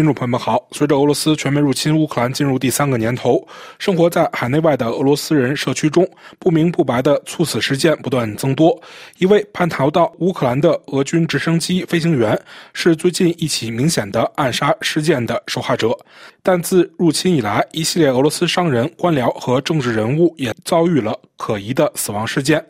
听众朋友们好。随着俄罗斯全面入侵乌克兰进入第三个年头，生活在海内外的俄罗斯人社区中，不明不白的猝死事件不断增多。一位叛逃到乌克兰的俄军直升机飞行员是最近一起明显的暗杀事件的受害者。但自入侵以来，一系列俄罗斯商人、官僚和政治人物也遭遇了可疑的死亡事件。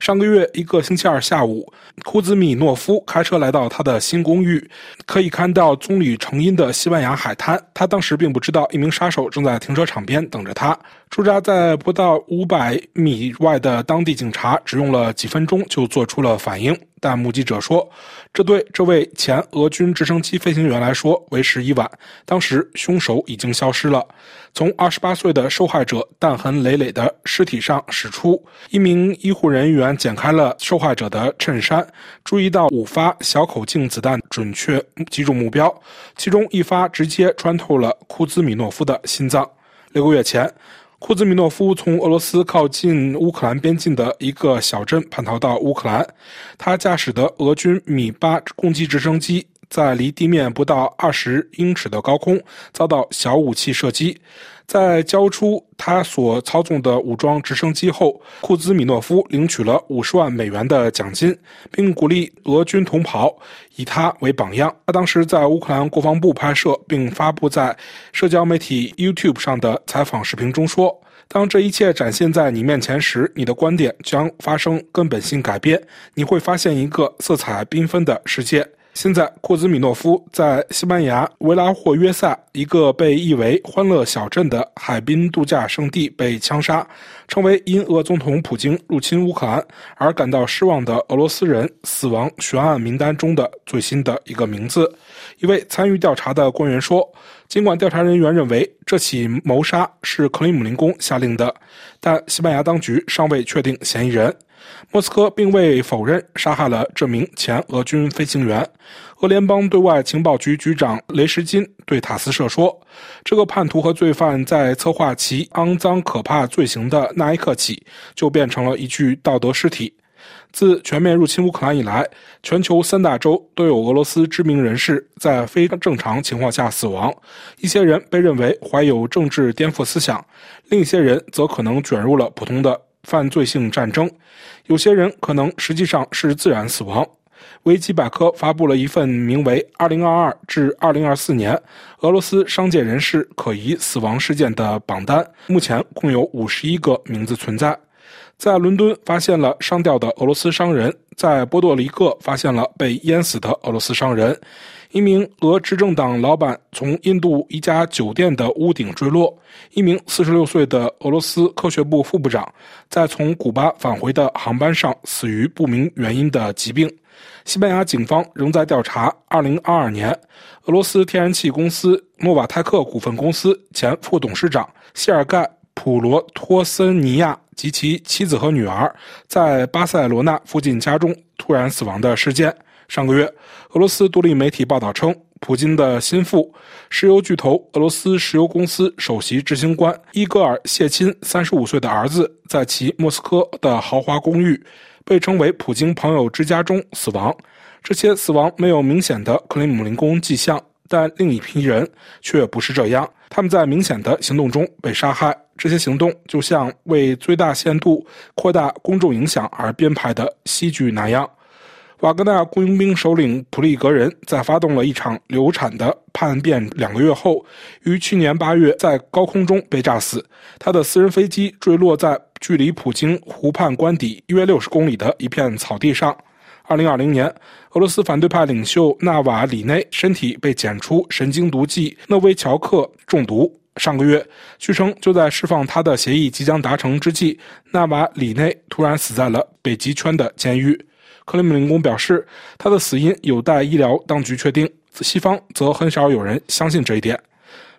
上个月一个星期二下午，库兹米诺夫开车来到他的新公寓，可以看到棕榈成荫的西班牙海滩。他当时并不知道一名杀手正在停车场边等着他。驻扎在不到五百米外的当地警察只用了几分钟就做出了反应。但目击者说，这对这位前俄军直升机飞行员来说为时已晚。当时凶手已经消失了。从二十八岁的受害者弹痕累累的尸体上驶出，一名医护人员剪开了受害者的衬衫，注意到五发小口径子弹准确击中目标，其中一发直接穿透了库兹米诺夫的心脏。六个月前。库兹米诺夫从俄罗斯靠近乌克兰边境的一个小镇叛逃到乌克兰，他驾驶的俄军米八攻击直升机。在离地面不到二十英尺的高空遭到小武器射击，在交出他所操纵的武装直升机后，库兹米诺夫领取了五十万美元的奖金，并鼓励俄军同袍以他为榜样。他当时在乌克兰国防部拍摄并发布在社交媒体 YouTube 上的采访视频中说：“当这一切展现在你面前时，你的观点将发生根本性改变，你会发现一个色彩缤纷的世界。”现在，库兹米诺夫在西班牙维拉霍约萨一个被译为“欢乐小镇”的海滨度假胜地被枪杀，成为因俄总统普京入侵乌克兰而感到失望的俄罗斯人死亡悬案名单中的最新的一个名字。一位参与调查的官员说：“尽管调查人员认为这起谋杀是克里姆林宫下令的，但西班牙当局尚未确定嫌疑人。”莫斯科并未否认杀害了这名前俄军飞行员。俄联邦对外情报局局长雷什金对塔斯社说：“这个叛徒和罪犯在策划其肮脏可怕罪行的那一刻起，就变成了一具道德尸体。”自全面入侵乌克兰以来，全球三大洲都有俄罗斯知名人士在非正常情况下死亡。一些人被认为怀有政治颠覆思想，另一些人则可能卷入了普通的。犯罪性战争，有些人可能实际上是自然死亡。维基百科发布了一份名为《2022至2024年俄罗斯商界人士可疑死亡事件》的榜单，目前共有51个名字存在。在伦敦发现了上吊的俄罗斯商人，在波多黎各发现了被淹死的俄罗斯商人。一名俄执政党老板从印度一家酒店的屋顶坠落。一名46岁的俄罗斯科学部副部长在从古巴返回的航班上死于不明原因的疾病。西班牙警方仍在调查2022年俄罗斯天然气公司诺瓦泰克股份公司前副董事长谢尔盖·普罗托森尼亚及其妻子和女儿在巴塞罗那附近家中突然死亡的事件。上个月，俄罗斯独立媒体报道称，普京的心腹、石油巨头俄罗斯石油公司首席执行官伊戈尔·谢钦三十五岁的儿子，在其莫斯科的豪华公寓，被称为“普京朋友之家”中死亡。这些死亡没有明显的克里姆林宫迹象，但另一批人却不是这样。他们在明显的行动中被杀害。这些行动就像为最大限度扩大公众影响而编排的戏剧那样。瓦格纳雇佣兵首领普利格人在发动了一场流产的叛变两个月后，于去年八月在高空中被炸死。他的私人飞机坠落在距离普京湖畔官邸约六十公里的一片草地上。二零二零年，俄罗斯反对派领袖纳瓦里内身体被检出神经毒剂诺维乔克中毒。上个月，据称就在释放他的协议即将达成之际，纳瓦里内突然死在了北极圈的监狱。克里姆林宫表示，他的死因有待医疗当局确定。西方则很少有人相信这一点。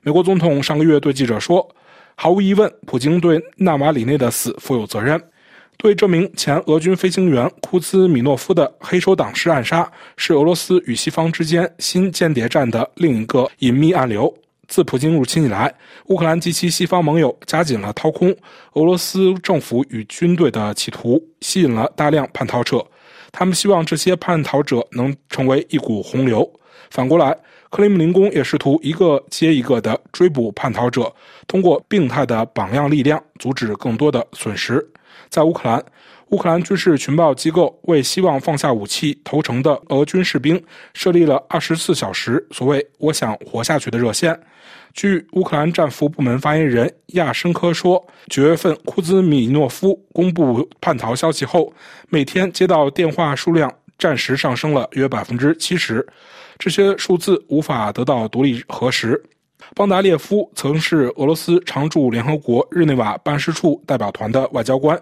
美国总统上个月对记者说：“毫无疑问，普京对纳瓦里内的死负有责任。对这名前俄军飞行员库兹米诺夫的黑手党式暗杀，是俄罗斯与西方之间新间谍战的另一个隐秘暗流。自普京入侵以来，乌克兰及其西方盟友加紧了掏空俄罗斯政府与军队的企图，吸引了大量叛逃者。”他们希望这些叛逃者能成为一股洪流。反过来，克里姆林宫也试图一个接一个地追捕叛逃者，通过病态的榜样力量阻止更多的损失。在乌克兰，乌克兰军事情报机构为希望放下武器投诚的俄军士兵设立了二十四小时所谓“我想活下去”的热线。据乌克兰战俘部门发言人亚申科说，九月份库兹米诺夫公布叛逃消息后，每天接到电话数量暂时上升了约百分之七十。这些数字无法得到独立核实。邦达列夫曾是俄罗斯常驻联合国日内瓦办事处代表团的外交官。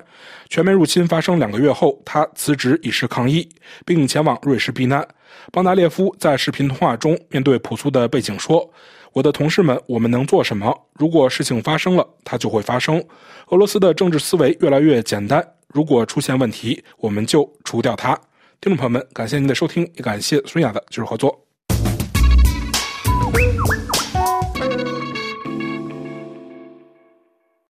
全面入侵发生两个月后，他辞职以示抗议，并前往瑞士避难。邦达列夫在视频通话中面对朴素的背景说。我的同事们，我们能做什么？如果事情发生了，它就会发生。俄罗斯的政治思维越来越简单。如果出现问题，我们就除掉它。听众朋友们，感谢您的收听，也感谢孙雅的技术合作。